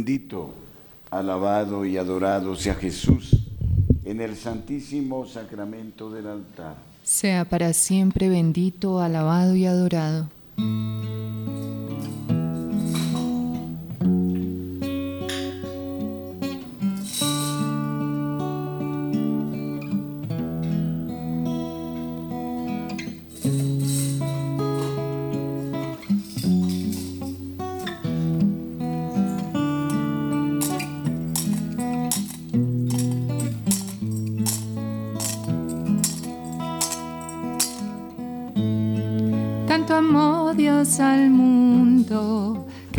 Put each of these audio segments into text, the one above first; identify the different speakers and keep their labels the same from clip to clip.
Speaker 1: Bendito, alabado y adorado sea Jesús en el santísimo sacramento del altar.
Speaker 2: Sea para siempre bendito, alabado y adorado.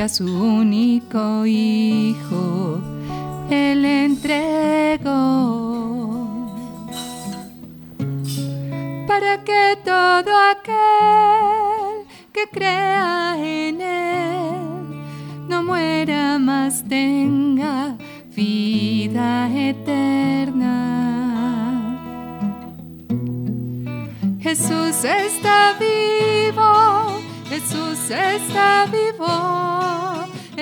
Speaker 2: Mundo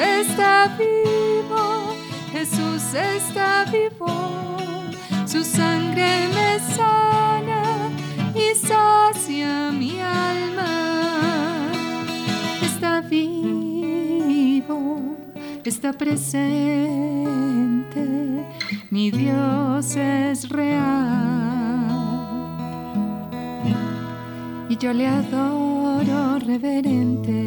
Speaker 2: está vivo, Jesús está vivo, su sangre me sana y sacia mi alma. Está vivo, está presente, mi Dios es real y yo le adoro reverente.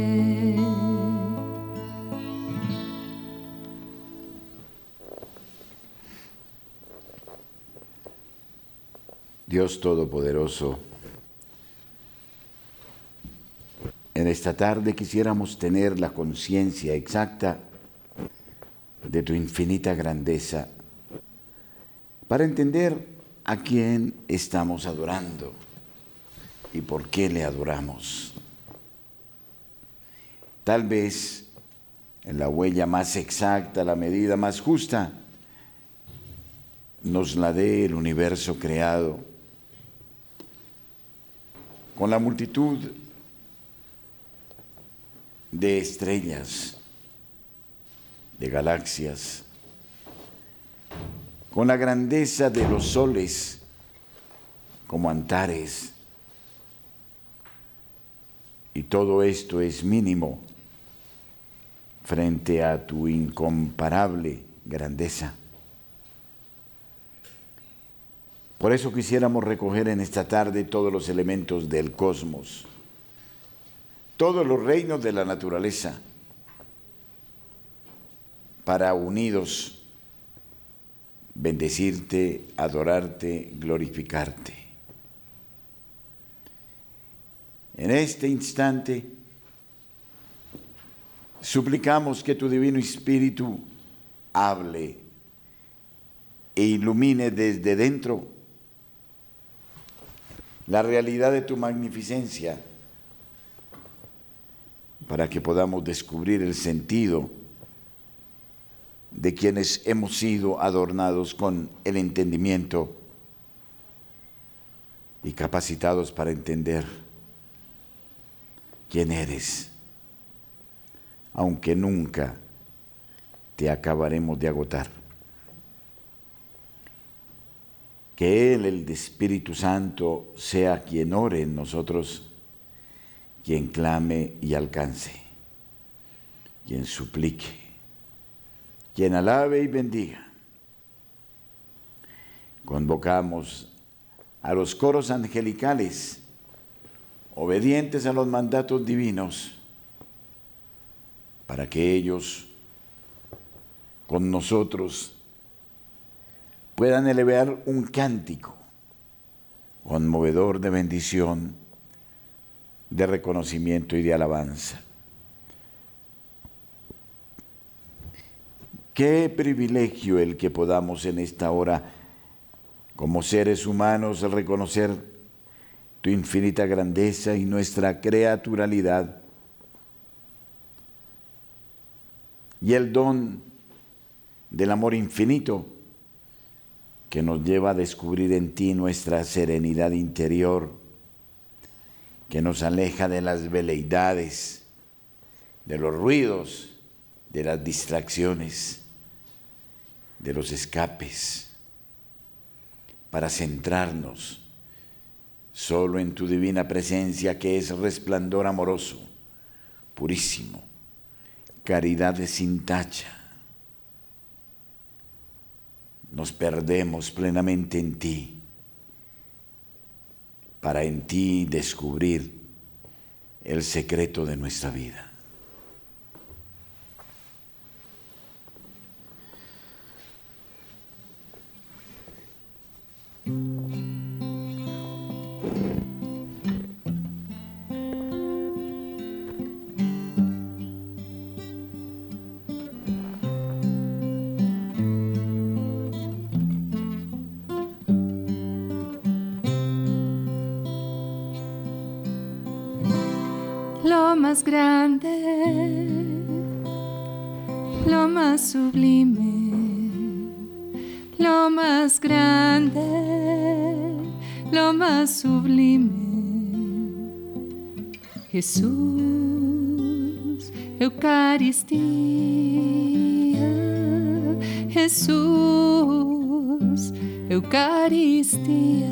Speaker 1: Dios Todopoderoso, en esta tarde quisiéramos tener la conciencia exacta de tu infinita grandeza para entender a quién estamos adorando y por qué le adoramos. Tal vez en la huella más exacta, la medida más justa, nos la dé el universo creado, con la multitud de estrellas, de galaxias, con la grandeza de los soles como antares, y todo esto es mínimo frente a tu incomparable grandeza. Por eso quisiéramos recoger en esta tarde todos los elementos del cosmos, todos los reinos de la naturaleza, para unidos bendecirte, adorarte, glorificarte. En este instante, suplicamos que tu Divino Espíritu hable e ilumine desde dentro la realidad de tu magnificencia para que podamos descubrir el sentido de quienes hemos sido adornados con el entendimiento y capacitados para entender quién eres, aunque nunca te acabaremos de agotar. Que Él, el Espíritu Santo, sea quien ore en nosotros, quien clame y alcance, quien suplique, quien alabe y bendiga. Convocamos a los coros angelicales obedientes a los mandatos divinos, para que ellos con nosotros puedan elevar un cántico conmovedor de bendición, de reconocimiento y de alabanza. Qué privilegio el que podamos en esta hora, como seres humanos, reconocer tu infinita grandeza y nuestra creaturalidad y el don del amor infinito que nos lleva a descubrir en ti nuestra serenidad interior, que nos aleja de las veleidades, de los ruidos, de las distracciones de los escapes, para centrarnos solo en tu divina presencia que es resplandor amoroso, purísimo, caridad sin tacha. Nos perdemos plenamente en ti, para en ti descubrir el secreto de nuestra vida.
Speaker 2: Lo más grande, lo más sublime, lo más grande, lo más sublime. Jesús, Eucaristía, Jesús, Eucaristía,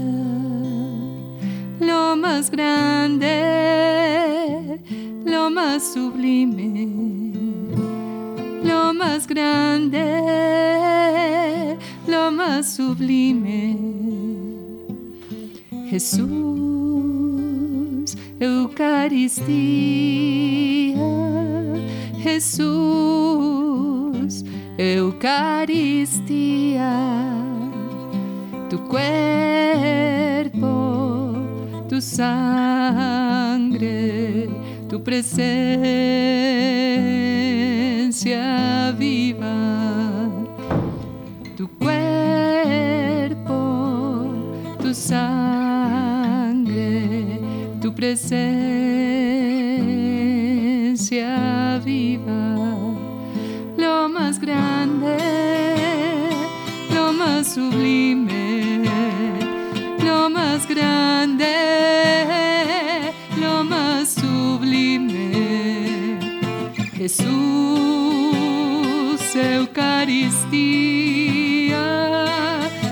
Speaker 2: lo más grande, lo más sublime, lo más grande, lo más sublime. Jesús, Eucaristía, Jesús, Eucaristía, tu cuerpo, tu sangre, tu presencia viva, tu cuerpo, tu sangre, tu presencia viva, lo más grande, lo más sublime, Jesús, Eucaristía,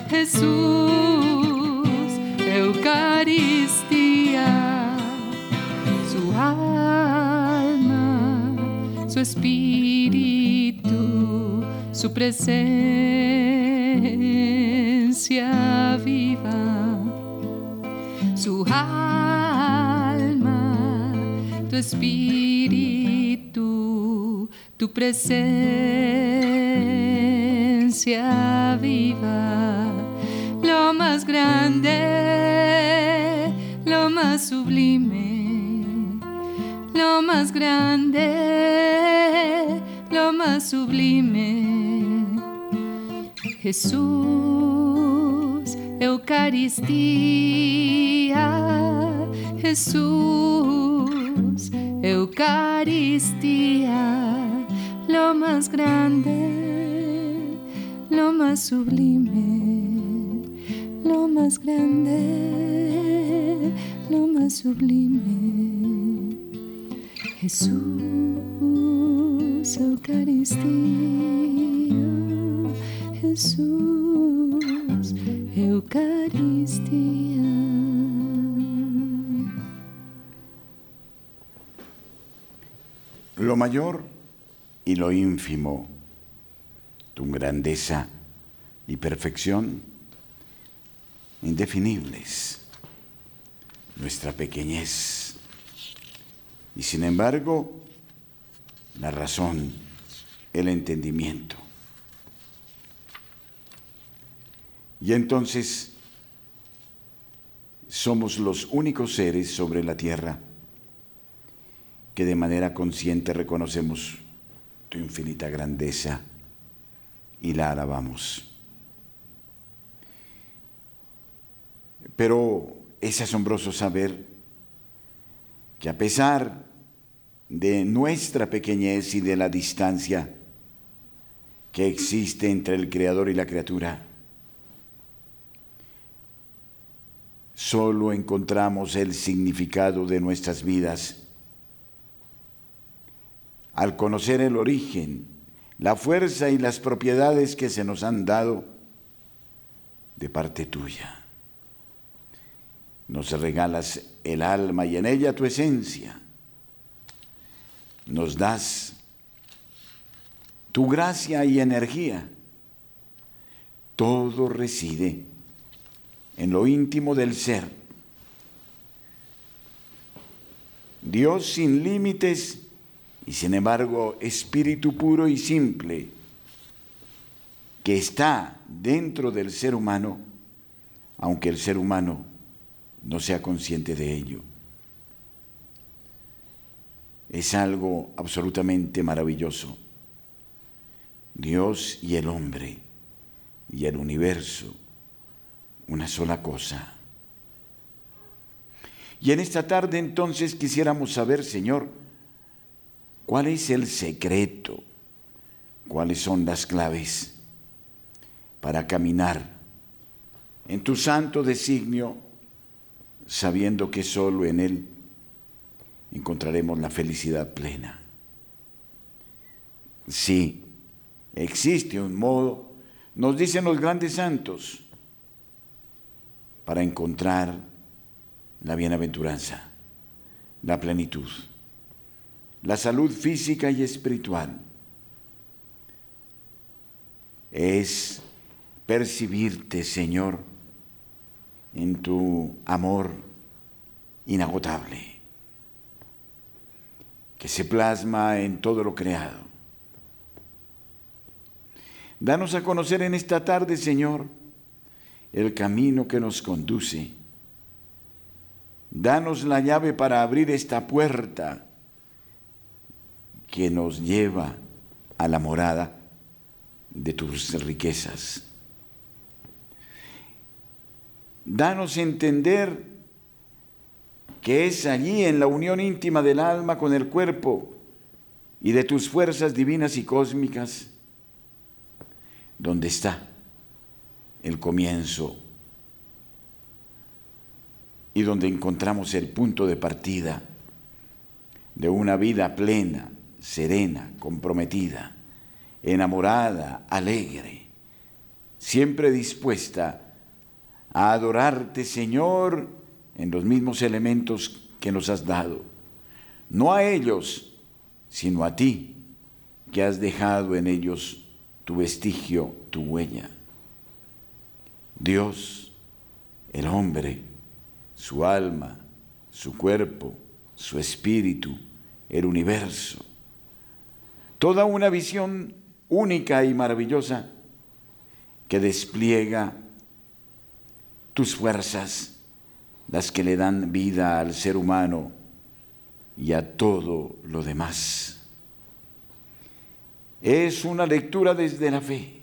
Speaker 2: Jesús, Eucaristía, su alma, su espíritu, su presencia viva, su alma, tu espíritu, tu presencia viva, lo más grande, lo más sublime, lo más grande, lo más sublime. Jesús, Eucaristía, Jesús, Eucaristía, lo más grande, lo más sublime, lo más grande, lo más sublime. Jesús, Eucaristía, Jesús, Eucaristía.
Speaker 1: Lo mayor y lo ínfimo, tu grandeza y perfección indefinibles, nuestra pequeñez. Y sin embargo, la razón, el entendimiento. Y entonces somos los únicos seres sobre la tierra que de manera consciente reconocemos tu infinita grandeza y la alabamos. Pero es asombroso saber que a pesar de nuestra pequeñez y de la distancia que existe entre el Creador y la criatura, solo encontramos el significado de nuestras vidas al conocer el origen, la fuerza y las propiedades que se nos han dado de parte tuya. Nos regalas el alma y en ella tu esencia. Nos das tu gracia y energía. Todo reside en lo íntimo del ser. Dios sin límites y sin embargo espíritu puro y simple que está dentro del ser humano, aunque el ser humano no sea consciente de ello. Es algo absolutamente maravilloso. Dios y el hombre y el universo, una sola cosa. Y en esta tarde entonces quisiéramos saber, Señor, cuál es el secreto, cuáles son las claves para caminar en tu santo designio sabiendo que solo en Él encontraremos la felicidad plena. Sí, existe un modo, nos dicen los grandes santos, para encontrar la bienaventuranza, la plenitud, la salud física y espiritual. Es percibirte, Señor, en tu amor inagotable, que se plasma en todo lo creado. Danos a conocer en esta tarde, Señor, el camino que nos conduce. Danos la llave para abrir esta puerta que nos lleva a la morada de tus riquezas. Danos entender que es allí en la unión íntima del alma con el cuerpo y de tus fuerzas divinas y cósmicas, donde está el comienzo y donde encontramos el punto de partida de una vida plena, serena, comprometida, enamorada, alegre, siempre dispuesta a adorarte, Señor, en los mismos elementos que nos has dado. No a ellos, sino a ti, que has dejado en ellos tu vestigio, tu huella. Dios, el hombre, su alma, su cuerpo, su espíritu, el universo. Toda una visión única y maravillosa que despliega tus fuerzas, las que le dan vida al ser humano y a todo lo demás. Es una lectura desde la fe.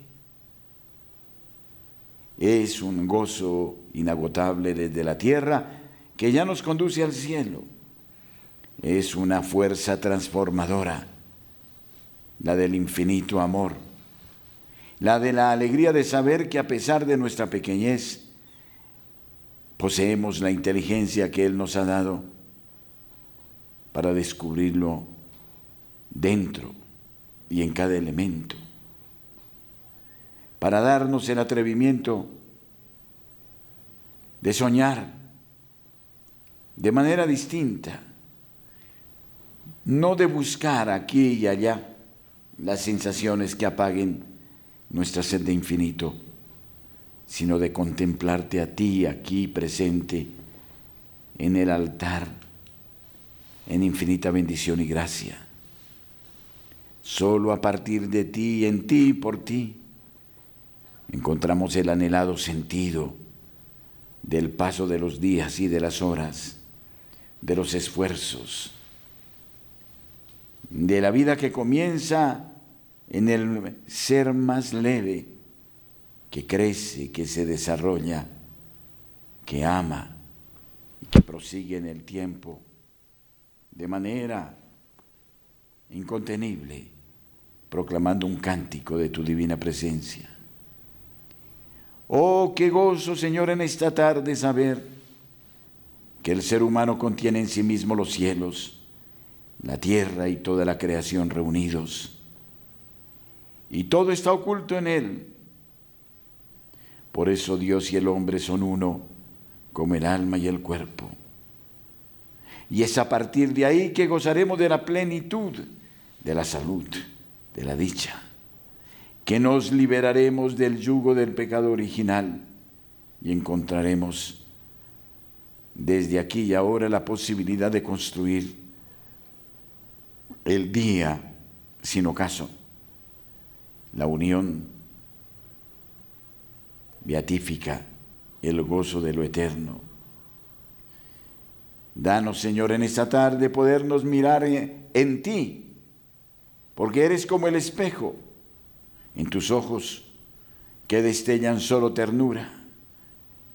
Speaker 1: Es un gozo inagotable desde la tierra que ya nos conduce al cielo. Es una fuerza transformadora, la del infinito amor, la de la alegría de saber que a pesar de nuestra pequeñez, poseemos la inteligencia que Él nos ha dado para descubrirlo dentro y en cada elemento, para darnos el atrevimiento de soñar de manera distinta, no de buscar aquí y allá las sensaciones que apaguen nuestra sed de infinito sino de contemplarte a ti aquí presente en el altar, en infinita bendición y gracia. Solo a partir de ti, en ti y por ti, encontramos el anhelado sentido del paso de los días y de las horas, de los esfuerzos, de la vida que comienza en el ser más leve que crece, que se desarrolla, que ama y que prosigue en el tiempo de manera incontenible, proclamando un cántico de tu divina presencia. Oh, qué gozo, Señor, en esta tarde saber que el ser humano contiene en sí mismo los cielos, la tierra y toda la creación reunidos. Y todo está oculto en él. Por eso Dios y el hombre son uno, como el alma y el cuerpo. Y es a partir de ahí que gozaremos de la plenitud, de la salud, de la dicha, que nos liberaremos del yugo del pecado original y encontraremos desde aquí y ahora la posibilidad de construir el día sin ocaso, la unión beatífica, el gozo de lo eterno Danos, Señor, en esta tarde podernos mirar en ti, porque eres como el espejo, en tus ojos que destellan solo ternura,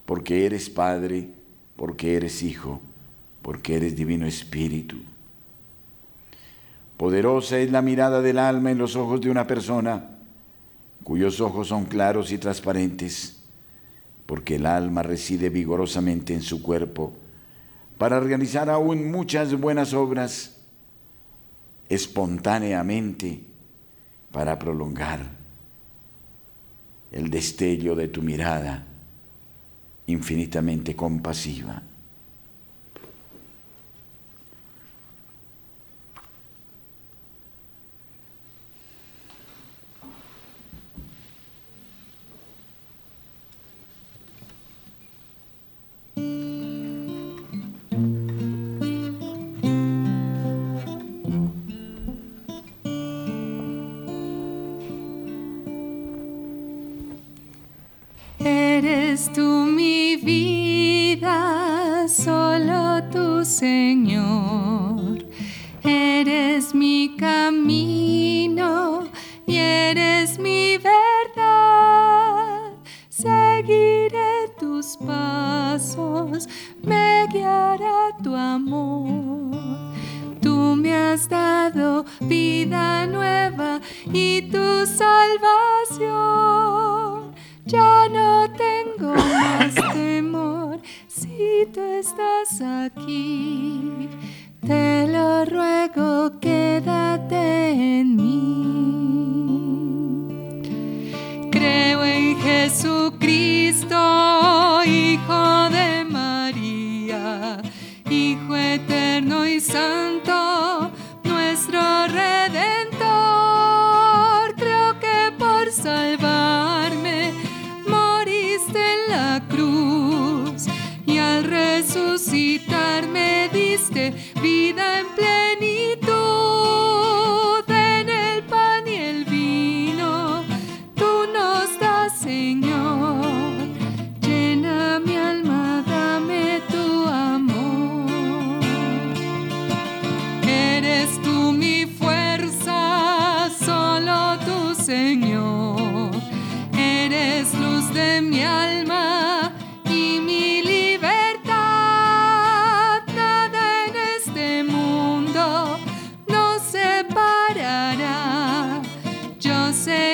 Speaker 1: porque eres Padre, porque eres Hijo, porque eres Divino Espíritu. Poderosa es la mirada del alma en los ojos de una persona cuyos ojos son claros y transparentes, porque el alma reside vigorosamente en su cuerpo para realizar aún muchas buenas obras espontáneamente para prolongar el destello de tu mirada infinitamente compasiva.
Speaker 2: eres
Speaker 1: tú mi vida, solo tu Señor.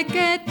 Speaker 1: que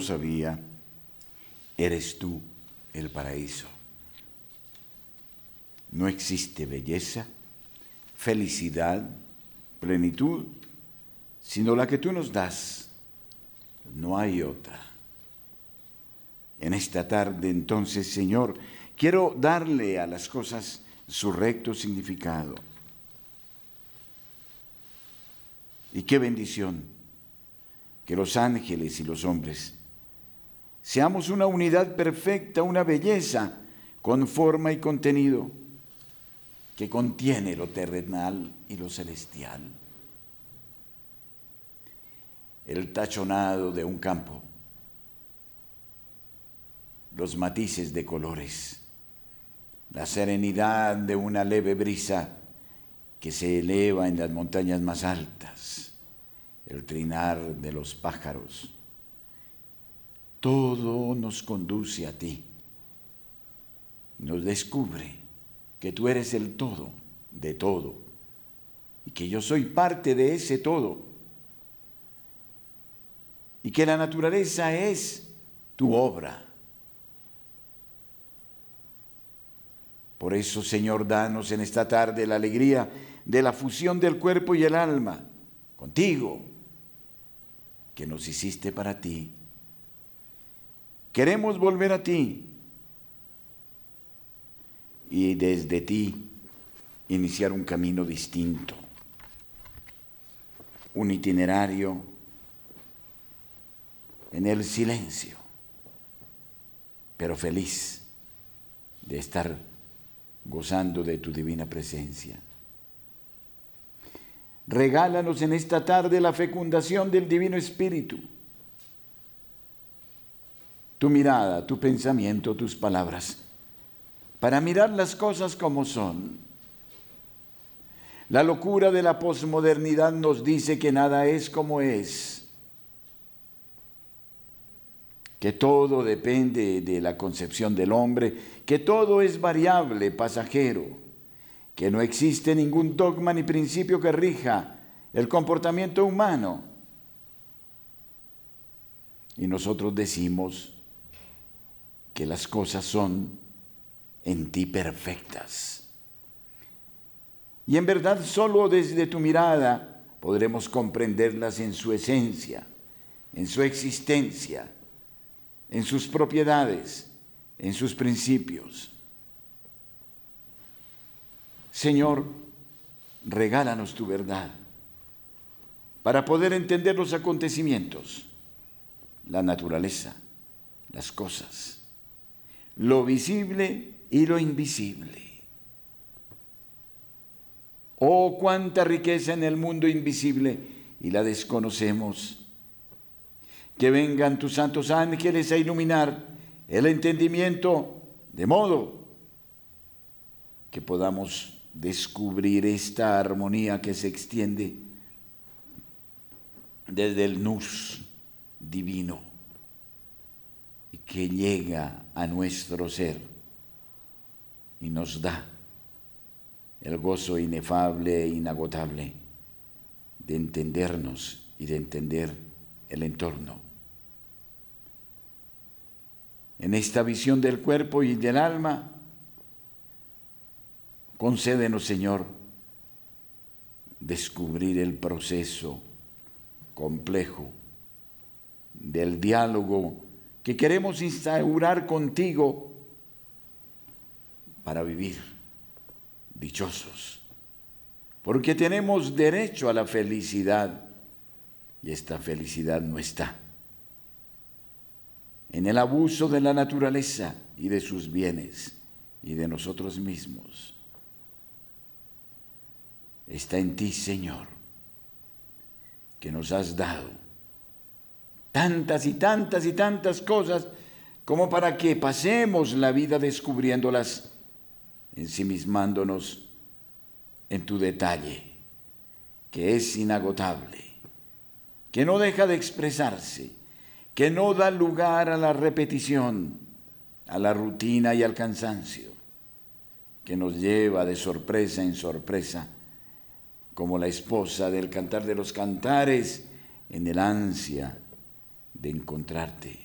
Speaker 1: sabía, eres tú el paraíso. No existe belleza, felicidad, plenitud, sino la que tú nos das. No hay otra. En esta tarde entonces, Señor, quiero darle a las cosas su recto significado. Y qué bendición que los ángeles y los hombres seamos una unidad perfecta, una belleza con forma y contenido que contiene lo terrenal y lo celestial. El tachonado de un campo, los matices de colores, la serenidad de una leve brisa que se eleva en las montañas más altas el trinar de los pájaros. Todo nos conduce a ti. Nos descubre que tú eres el todo de todo y que yo soy parte de ese todo y que la naturaleza es tu obra. Por eso, Señor, danos en esta tarde la alegría de la fusión del cuerpo y el alma contigo que nos hiciste para ti. Queremos volver a ti y desde ti iniciar un camino distinto, un itinerario en el silencio, pero feliz de estar gozando de tu divina presencia. Regálanos en esta tarde la fecundación del Divino Espíritu. Tu mirada, tu pensamiento, tus palabras, para mirar las cosas como son. La locura de la posmodernidad nos dice que nada es como es, que todo depende de la concepción del hombre, que todo es variable, pasajero que no existe ningún dogma ni principio que rija el comportamiento humano. Y nosotros decimos que las cosas son en ti perfectas. Y en verdad solo desde tu mirada podremos comprenderlas en su esencia, en su existencia, en sus propiedades, en sus principios. Señor, regálanos tu verdad para poder entender los acontecimientos, la naturaleza, las cosas, lo visible y lo invisible. Oh, cuánta riqueza en el mundo invisible y la desconocemos. Que vengan tus santos ángeles a iluminar el entendimiento de modo que podamos descubrir esta armonía que se extiende desde el nus divino que llega a nuestro ser y nos da el gozo inefable e inagotable de entendernos y de entender el entorno. En esta visión del cuerpo y del alma, Concédenos, Señor, descubrir el proceso complejo del diálogo que queremos instaurar contigo para vivir dichosos, porque tenemos derecho a la felicidad y esta felicidad no está en el abuso de la naturaleza y de sus bienes y de nosotros mismos. Está en ti, Señor, que nos has dado tantas y tantas y tantas cosas como para que pasemos la vida descubriéndolas, ensimismándonos en tu detalle, que es inagotable, que no deja de expresarse, que no da lugar a la repetición, a la rutina y al cansancio, que nos lleva de sorpresa en sorpresa como la esposa del cantar de los cantares, en el ansia de encontrarte.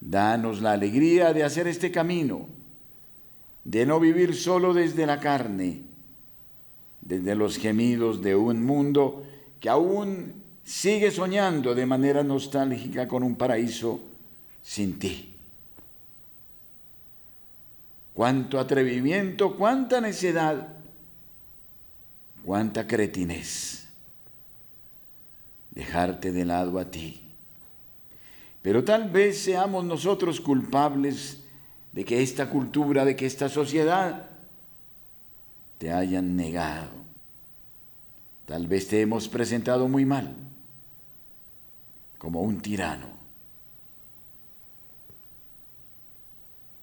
Speaker 1: Danos la alegría de hacer este camino, de no vivir solo desde la carne, desde los gemidos de un mundo que aún sigue soñando de manera nostálgica con un paraíso sin ti. Cuánto atrevimiento, cuánta necedad, cuánta cretinez. Dejarte de lado a ti. Pero tal vez seamos nosotros culpables de que esta cultura, de que esta sociedad te hayan negado. Tal vez te hemos presentado muy mal, como un tirano.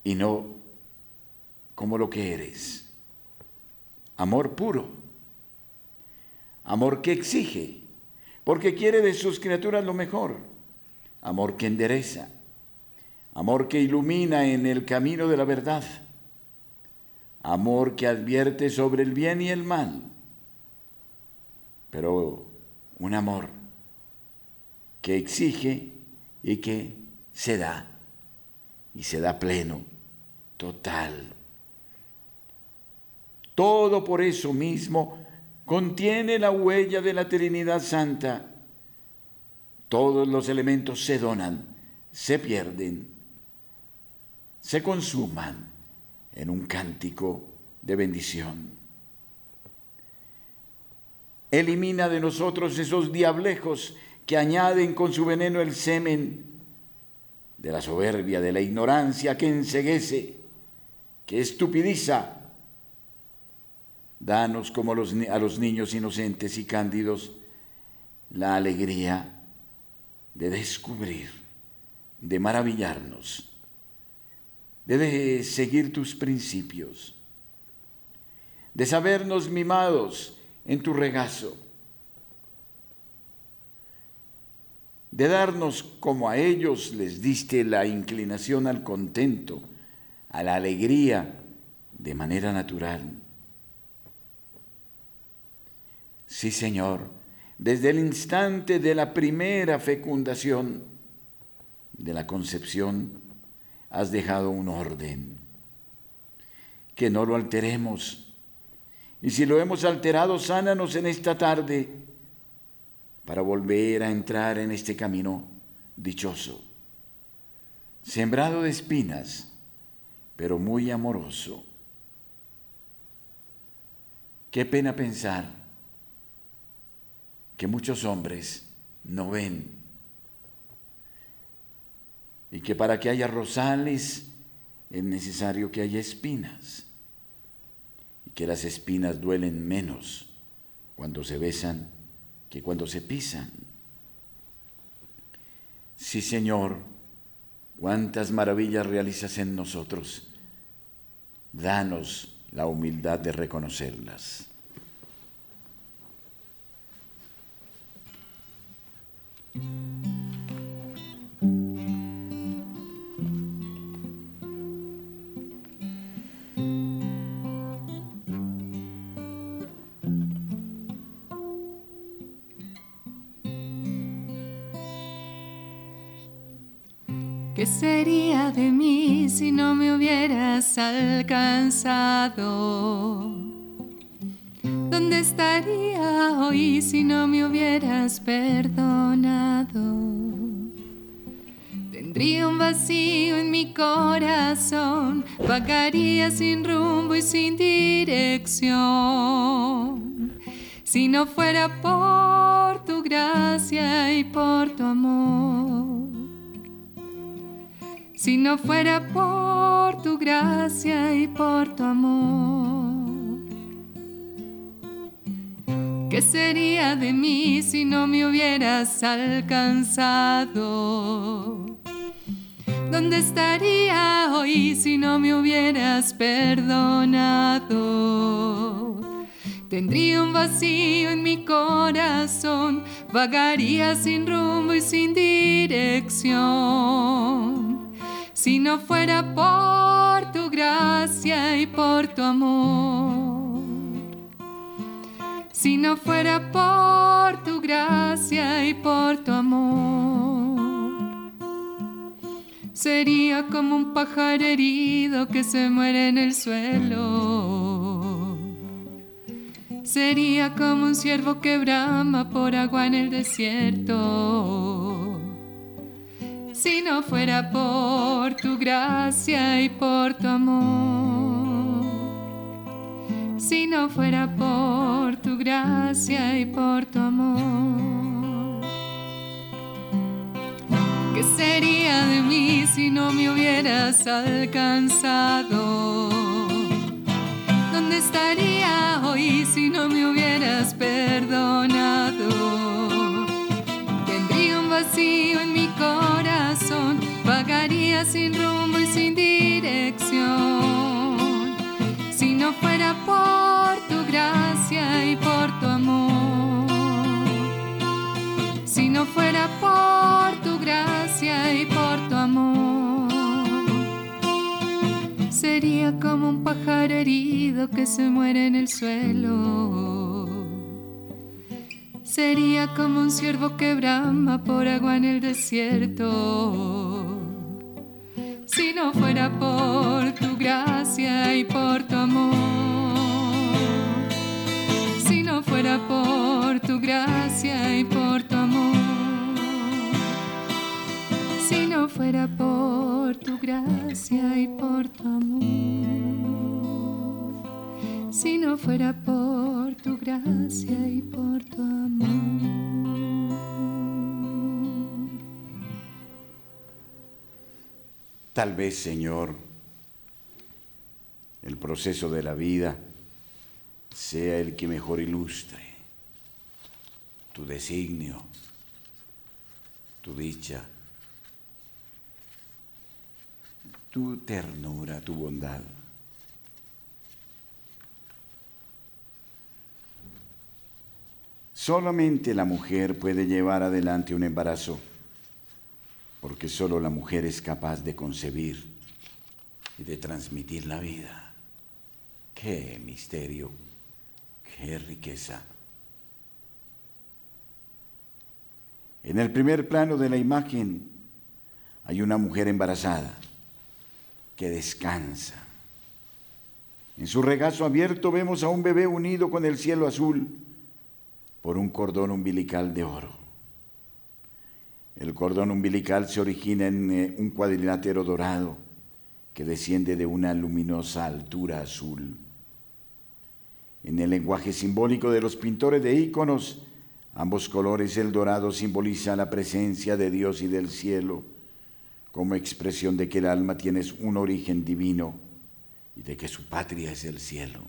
Speaker 1: Y no como lo que eres. Amor puro. Amor que exige, porque quiere de sus criaturas lo mejor amor que endereza, amor que ilumina en el camino de la verdad, amor que advierte sobre el bien y el mal, pero un amor que exige y que se da, y se da pleno, total. Todo por eso mismo contiene la huella de la Trinidad Santa todos los elementos se donan, se pierden, se consuman en un cántico de bendición. Elimina de nosotros esos diablejos que añaden con su veneno el semen de la soberbia, de la ignorancia que enseguece, que estupidiza. Danos como a los niños inocentes y cándidos la alegría de descubrir, de maravillarnos, de seguir tus principios, de sabernos mimados en tu regazo, de darnos como a ellos les diste la inclinación al contento, a la alegría de manera natural. Sí, Señor, desde el instante de la primera fecundación, de la concepción, has dejado un orden. Que no lo alteremos. Y si lo hemos alterado, sánanos en esta tarde para volver a entrar en este camino dichoso, sembrado de espinas, pero muy amoroso. Qué pena pensar que muchos hombres no ven. Y que para que haya rosales es necesario que haya espinas. Y que las espinas duelen menos cuando se besan que cuando se pisan. Sí, Señor, cuántas maravillas realizas en nosotros. Danos la humildad de reconocerlas.
Speaker 2: ¿Qué sería de mí si no me hubieras alcanzado? ¿Dónde estaría hoy si no me hubieras perdonado? Tendría un vacío en mi corazón, vagaría sin rumbo y sin dirección. Si no fuera por tu gracia y por tu amor. Si no fuera por tu gracia y por tu amor. ¿Qué sería de mí si no me hubieras alcanzado? ¿Dónde estaría hoy si no me hubieras perdonado? Tendría un vacío en mi corazón, vagaría sin rumbo y sin dirección. Si no fuera por tu gracia y por tu amor si no fuera por tu gracia y por tu amor. Sería como un pájaro herido que se muere en el suelo. Sería como un ciervo que brama por agua en el desierto. Si no fuera por tu gracia y por tu amor. Si no fuera por gracia y por tu amor. ¿Qué sería de mí si no me hubieras alcanzado? ¿Dónde estaría hoy si no me hubieras perdonado? Tendría un vacío en mi corazón, vagaría sin rumbo y sin dirección. Si no fuera por gracia y por tu amor. Si no fuera por tu gracia y por tu amor. Sería como un pájaro herido que se muere en el suelo. Sería como un ciervo que brama por agua en el desierto. Si no fuera por tu gracia y por tu amor. Por tu gracia y por tu amor. Si no fuera por tu gracia y por tu amor. Si no fuera por tu gracia y por tu amor.
Speaker 1: Tal vez, Señor, el proceso de la vida sea el que mejor ilustre tu designio, tu dicha, tu ternura, tu bondad. Solamente la mujer puede llevar adelante un embarazo, porque solo la mujer es capaz de concebir y de transmitir la vida. Qué misterio, qué riqueza. En el primer plano de la imagen hay una mujer embarazada que descansa. En su regazo abierto vemos a un bebé unido con el cielo azul por un cordón umbilical de oro. El cordón umbilical se origina en eh, un cuadrilátero dorado que desciende de una luminosa altura azul. En el lenguaje simbólico de los pintores de íconos, ambos colores, el dorado simboliza la presencia de Dios y del cielo, como expresión de que el alma tiene un origen divino y de que su patria es el cielo.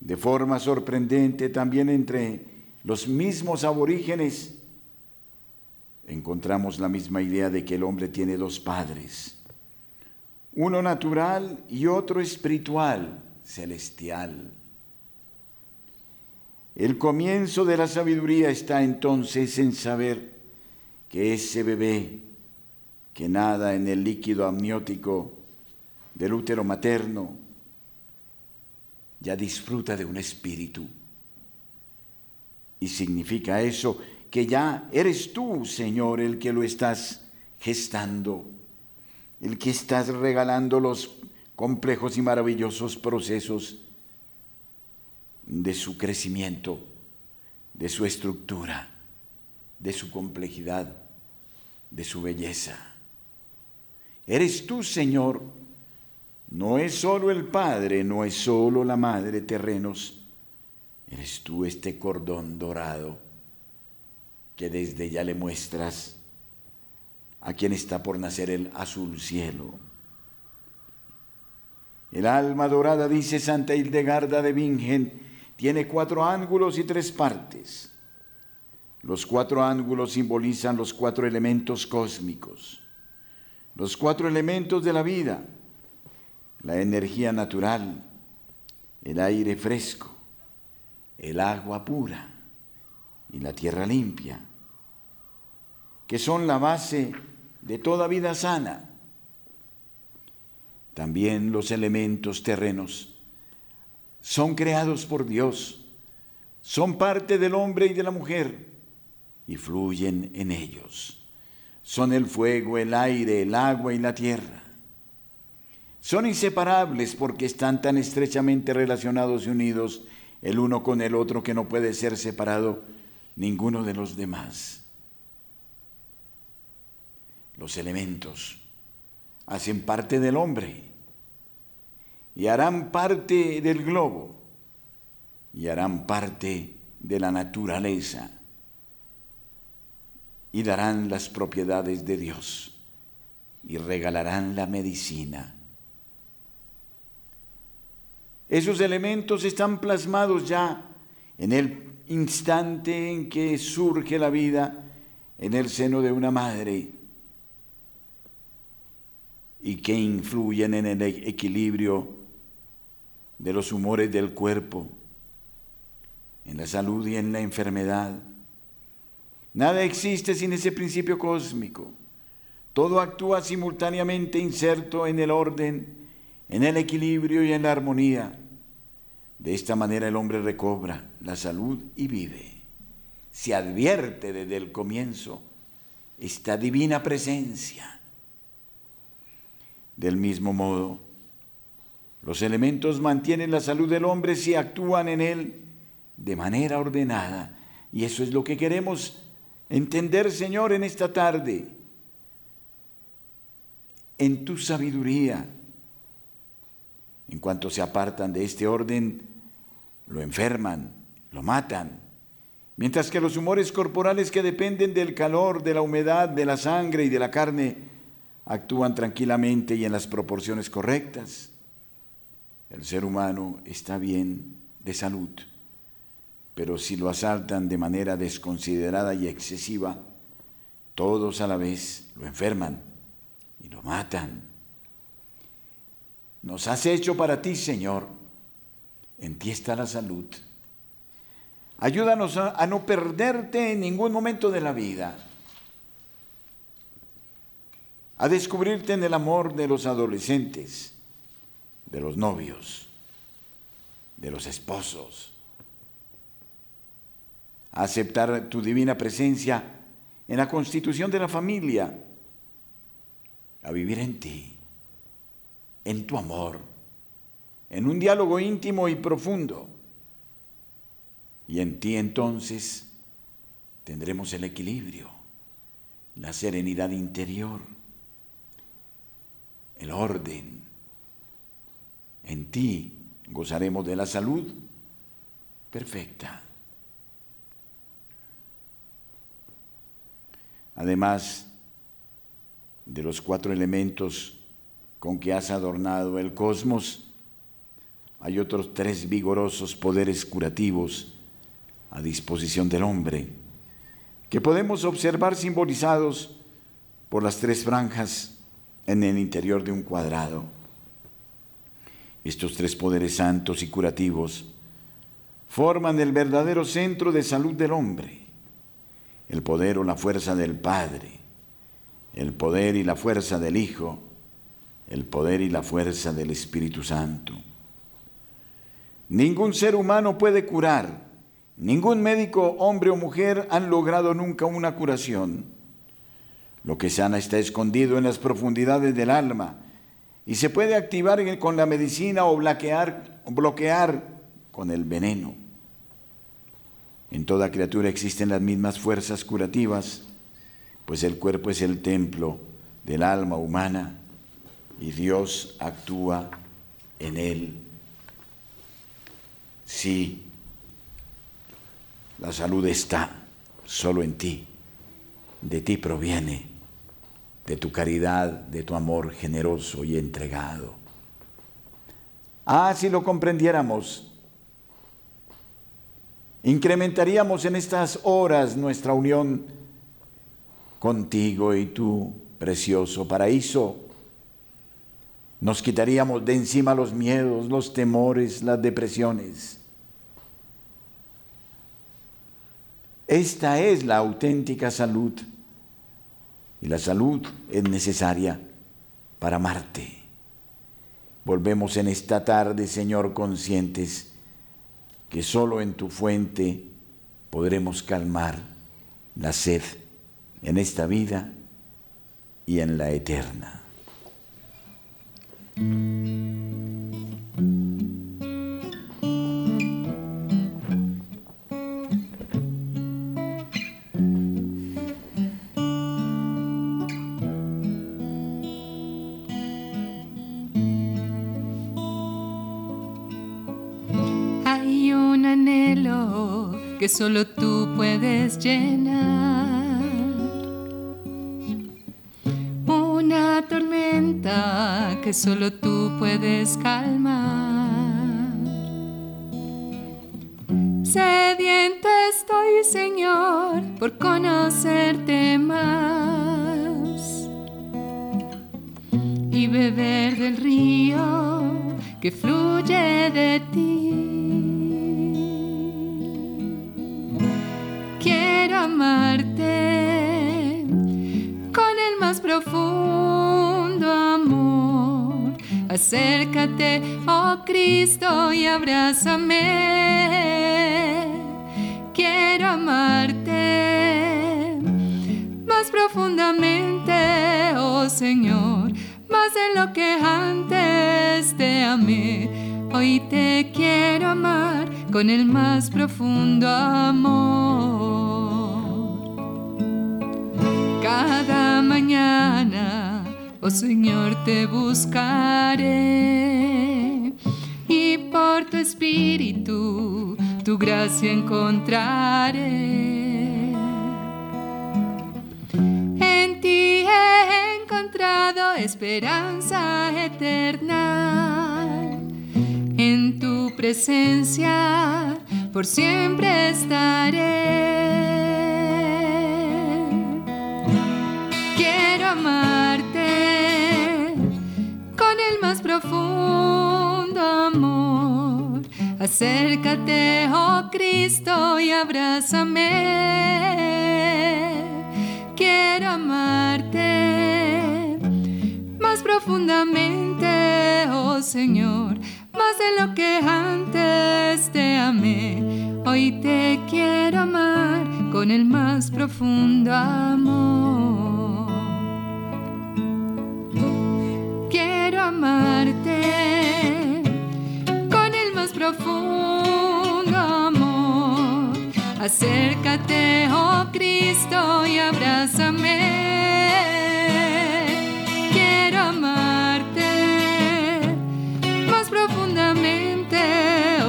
Speaker 1: De forma sorprendente, también entre los mismos aborígenes encontramos la misma idea de que el hombre tiene dos padres, uno natural y otro espiritual, celestial. El comienzo de la sabiduría está entonces en saber que ese bebé que nada en el líquido amniótico del útero materno ya disfruta de un espíritu. Y significa eso que ya eres tú, Señor, el que lo estás gestando, el que estás regalando los complejos y maravillosos procesos de su crecimiento, de su estructura, de su complejidad, de su belleza. Eres tú, Señor, no es solo el Padre, no es solo la Madre terrenos, eres tú este cordón dorado que desde ya le muestras a quien está por nacer el azul cielo. El alma dorada, dice Santa Hildegarda de Bingen, tiene cuatro ángulos y tres partes. Los cuatro ángulos simbolizan los cuatro elementos cósmicos, los cuatro elementos de la vida, la energía natural, el aire fresco, el agua pura y la tierra limpia, que son la base de toda vida sana. También los elementos terrenos son creados por Dios, son parte del hombre y de la mujer y fluyen en ellos. Son el fuego, el aire, el agua y la tierra. Son inseparables porque están tan estrechamente relacionados y unidos el uno con el otro que no puede ser separado ninguno de los demás. Los elementos hacen parte del hombre y harán parte del globo y harán parte de la naturaleza y darán las propiedades de Dios y regalarán la medicina. Esos elementos están plasmados ya en el instante en que surge la vida en el seno de una madre y que influyen en el equilibrio de los humores del cuerpo, en la salud y en la enfermedad. Nada existe sin ese principio cósmico. Todo actúa simultáneamente inserto en el orden, en el equilibrio y en la armonía. De esta manera el hombre recobra la salud y vive. Se advierte desde el comienzo esta divina presencia del mismo modo, los elementos mantienen la salud del hombre si actúan en él de manera ordenada. Y eso es lo que queremos entender, Señor, en esta tarde. En tu sabiduría, en cuanto se apartan de este orden, lo enferman, lo matan. Mientras que los humores corporales que dependen del calor, de la humedad, de la sangre y de la carne, actúan tranquilamente y en las proporciones correctas, el ser humano está bien de salud. Pero si lo asaltan de manera desconsiderada y excesiva, todos a la vez lo enferman y lo matan. Nos has hecho para ti, Señor. En ti está la salud. Ayúdanos a, no perderte en ningún momento de la vida a descubrirte en el amor de los adolescentes, de los novios, de los esposos, a aceptar tu divina presencia en la constitución de la familia, a vivir en ti, en tu amor, en un diálogo íntimo y profundo. Y en ti entonces tendremos el equilibrio, la serenidad interior el orden. En ti gozaremos de la salud perfecta. Además de los cuatro elementos con que has adornado el cosmos, hay otros tres vigorosos poderes curativos a disposición del hombre, que podemos observar simbolizados por las tres franjas en el interior de un cuadrado. Estos tres poderes santos y curativos forman el verdadero centro de salud del hombre, el poder o la fuerza del Padre, el poder y la fuerza del Hijo, el poder y la fuerza del Espíritu Santo. Ningún ser humano puede curar, ningún médico, hombre o mujer, han logrado nunca una curación lo que sana está escondido en las profundidades del alma y se puede activar con la medicina o bloquear, bloquear con el veneno. En toda criatura existen las mismas fuerzas curativas, pues el cuerpo es el templo del alma humana y Dios actúa en él. Sí, la salud está solo en ti, de ti proviene de tu caridad, de tu amor generoso y entregado. Ah, si lo comprendiéramos, incrementaríamos en estas horas nuestra unión contigo y tu precioso paraíso. Nos quitaríamos de encima los miedos, los temores, las depresiones. Esta es la auténtica salud y la salud es necesaria para amarte. Volvemos en esta tarde, Señor, conscientes que solo en tu fuente podremos calmar la sed en esta vida y en la eterna.
Speaker 2: Que solo tú puedes llenar. Una tormenta que solo tú puedes calmar. Sediento estoy, Señor, por conocerte más y beber del río que fluye de ti. Amarte con el más profundo amor. Acércate, oh Cristo, y abrázame. Quiero amarte más profundamente, oh Señor, más de lo que antes te amé. Hoy te quiero amar con el más profundo amor. Oh Señor, te buscaré y por tu espíritu tu gracia encontraré. En ti he encontrado esperanza eterna. En tu presencia por siempre estaré. Acércate, oh Cristo, y abrázame. Quiero amarte más profundamente, oh Señor, más de lo que antes te amé. Hoy te quiero amar con el más profundo amor. Profundo amor. Acércate, oh Cristo, y abrázame. Quiero amarte más profundamente,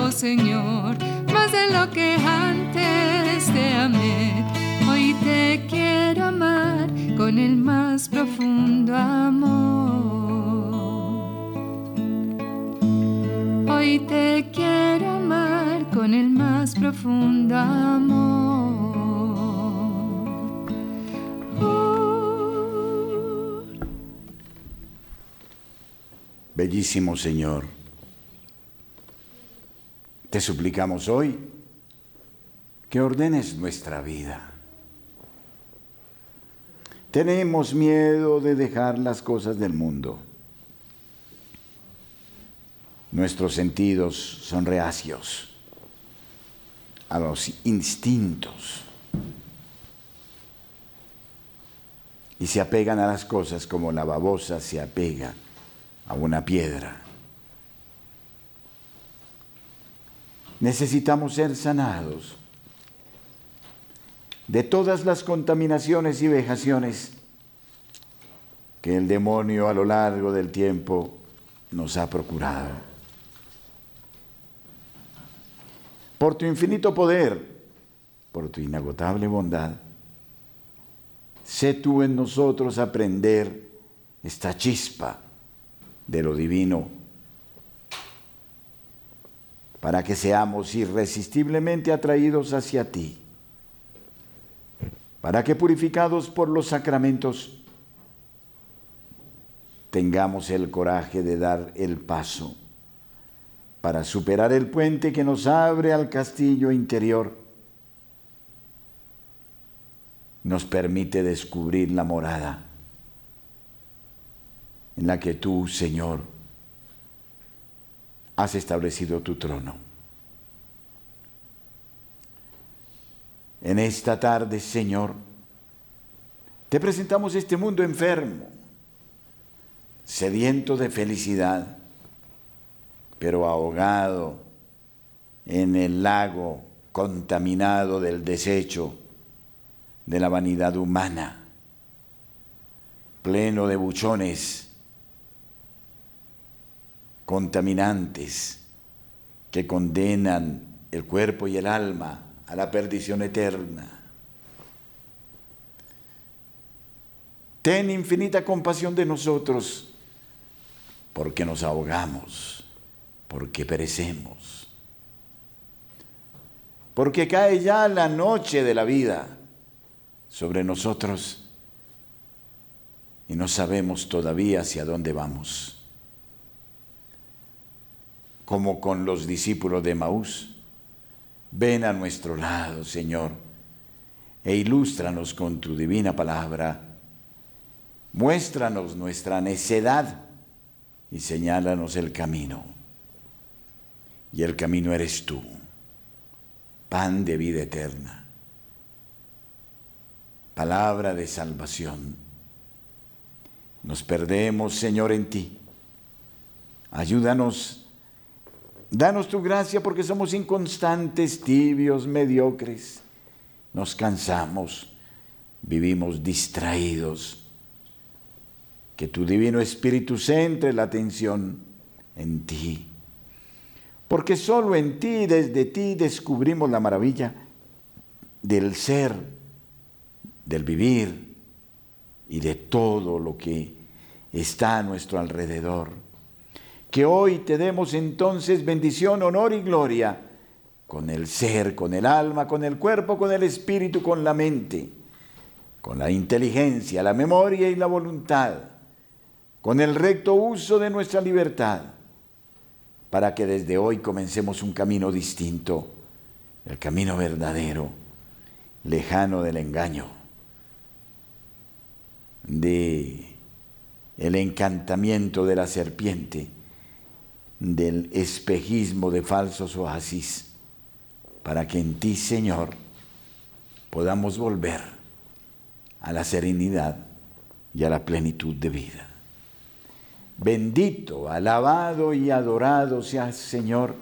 Speaker 2: oh Señor, más de lo que antes te amé. Hoy te quiero amar con el más profundo amor. Hoy te quiero con el más profundo amor. Oh.
Speaker 1: Bellísimo Señor, te suplicamos hoy que ordenes nuestra vida. Tenemos miedo de dejar las cosas del mundo. Nuestros sentidos son reacios a los instintos y se apegan a las cosas como la babosa se apega a una piedra. Necesitamos ser sanados de todas las contaminaciones y vejaciones que el demonio a lo largo del tiempo nos ha procurado. Por tu infinito poder, por tu inagotable bondad, sé tú en nosotros aprender esta chispa de lo divino para que seamos irresistiblemente atraídos hacia ti, para que purificados por los sacramentos tengamos el coraje de dar el paso para superar el puente que nos abre al castillo interior, nos permite descubrir la morada en la que tú, Señor, has establecido tu trono. En esta tarde, Señor, te presentamos este mundo enfermo, sediento de felicidad, pero ahogado en el lago contaminado del desecho de la vanidad humana, pleno de buchones contaminantes que condenan el cuerpo y el alma a la perdición eterna. Ten infinita compasión de nosotros, porque nos ahogamos, porque perecemos, porque cae ya la noche de la vida sobre nosotros y no sabemos todavía hacia dónde vamos. Como con los discípulos de Maús, ven a nuestro lado, Señor, e ilústranos con tu divina palabra. Muéstranos nuestra necedad y señálanos el camino. Y el camino eres tú, pan de vida eterna, palabra de salvación nos perdemos, Señor, en ti. Ayúdanos. Danos tu gracia porque somos inconstantes, tibios, mediocres. Nos cansamos, vivimos distraídos. Que tu divino Espíritu centre la atención en ti. Porque solo en ti, desde ti, descubrimos la maravilla del ser, del vivir y de todo lo que está a nuestro alrededor. Que hoy te demos entonces bendición, honor y gloria con el ser, con el alma, con el cuerpo, con el espíritu, con la mente, con la inteligencia, la memoria y la voluntad, con el recto uso de nuestra libertad, para que desde hoy comencemos un camino distinto, el camino verdadero, lejano del engaño, de el encantamiento de la serpiente, del espejismo de falsos oasis, para que en ti, Señor, podamos volver a la serenidad y a la plenitud de vida. Bendito, alabado y adorado seas, Señor,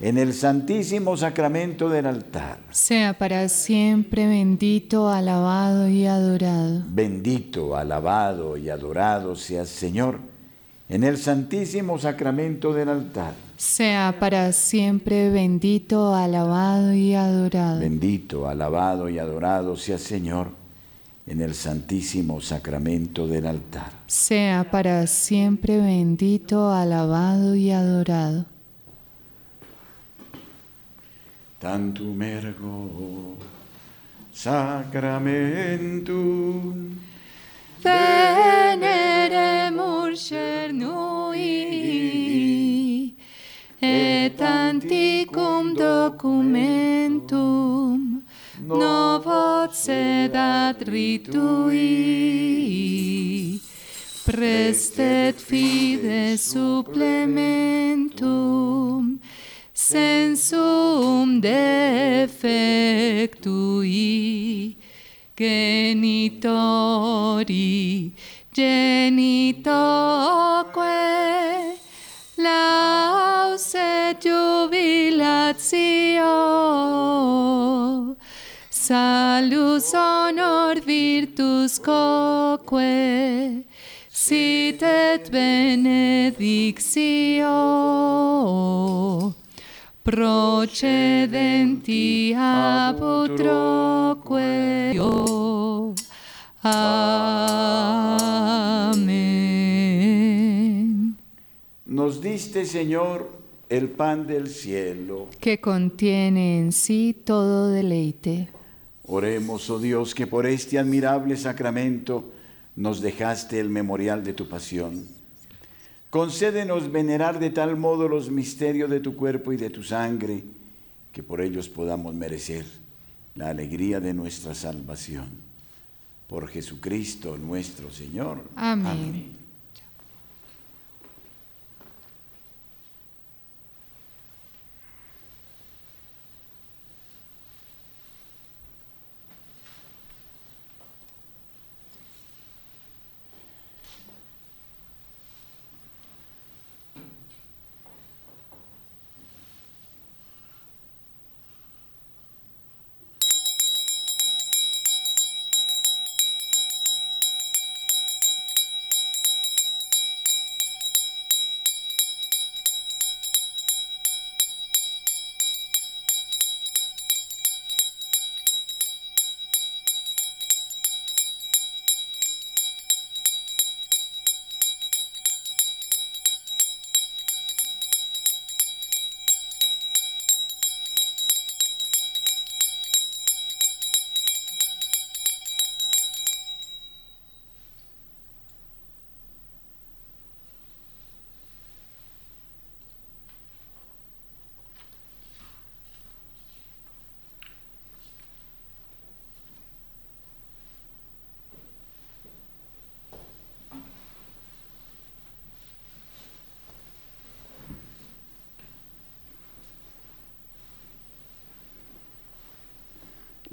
Speaker 1: en el santísimo sacramento del altar.
Speaker 2: Sea para siempre bendito, alabado y adorado.
Speaker 1: Bendito, alabado y adorado seas, Señor, en el santísimo sacramento del altar.
Speaker 2: Sea para siempre bendito, alabado y adorado.
Speaker 1: Bendito, alabado y adorado seas, Señor, en el santísimo sacramento del altar.
Speaker 2: Sea para siempre bendito, alabado y adorado.
Speaker 1: tantum ergo sacramentum
Speaker 2: veneremur cernui et anticum documentum novot sedat ritui prestet fide supplementum sensum defectui genitori genitoque lauset jubilatio salus honor virtus coque sit et benedictio procedenti ab utroque Amén.
Speaker 1: Nos diste, Señor, el pan del cielo.
Speaker 2: Que contiene en sí todo deleite.
Speaker 1: Oremos, oh Dios, que por este admirable sacramento nos dejaste el memorial de tu pasión Concédenos venerar de tal modo los misterios de tu cuerpo y de tu sangre, que por ellos podamos merecer la alegría de nuestra salvación. Por Jesucristo nuestro Señor.
Speaker 2: Amén.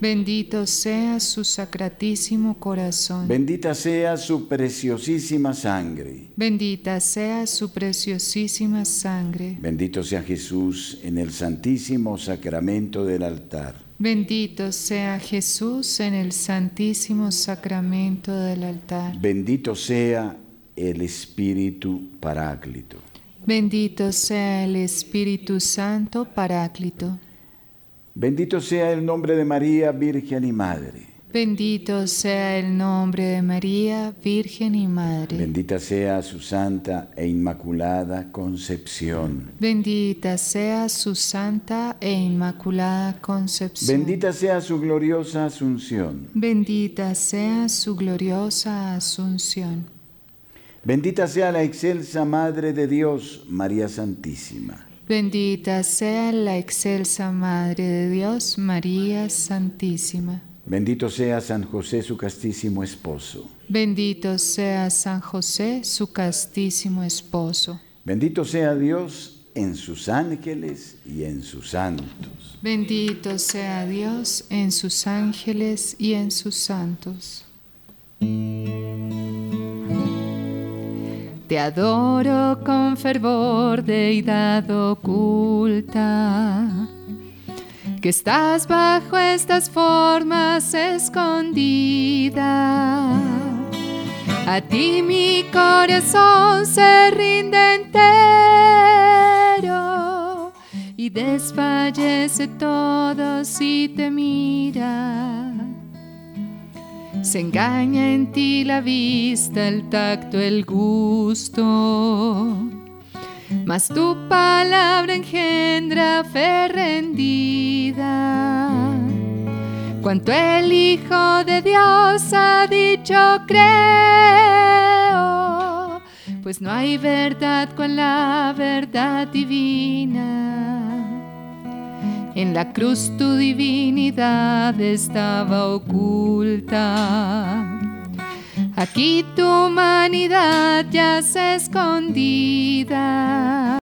Speaker 2: Bendito sea su sacratísimo corazón.
Speaker 1: Bendita sea su preciosísima sangre.
Speaker 2: Bendita sea su preciosísima sangre.
Speaker 1: Bendito sea Jesús en el santísimo sacramento del altar.
Speaker 2: Bendito sea Jesús en el santísimo sacramento del altar.
Speaker 1: Bendito sea el Espíritu Paráclito.
Speaker 2: Bendito sea el Espíritu Santo Paráclito.
Speaker 1: Bendito sea el nombre de María, Virgen y Madre.
Speaker 2: Bendito sea el nombre de María, Virgen y Madre.
Speaker 1: Bendita sea su santa e inmaculada concepción.
Speaker 2: Bendita sea su santa e inmaculada concepción.
Speaker 1: Bendita sea su gloriosa asunción.
Speaker 2: Bendita sea su gloriosa asunción.
Speaker 1: Bendita sea la excelsa Madre de Dios, María Santísima.
Speaker 2: Bendita sea la excelsa Madre de Dios, María Santísima.
Speaker 1: Bendito sea San José, su castísimo esposo.
Speaker 2: Bendito sea San José, su castísimo esposo.
Speaker 1: Bendito sea Dios en sus ángeles y en sus santos.
Speaker 2: Bendito sea Dios en sus ángeles y en sus santos. Te adoro con fervor, deidad oculta, que estás bajo estas formas escondida. A ti mi corazón se rinde entero y desfallece todo si te mira. Se engaña en ti la vista, el tacto, el gusto. Mas tu palabra engendra fe rendida. Cuanto el Hijo de Dios ha dicho, creo. Pues no hay verdad con la verdad divina. En la cruz tu divinidad estaba oculta. Aquí tu humanidad ya se escondida.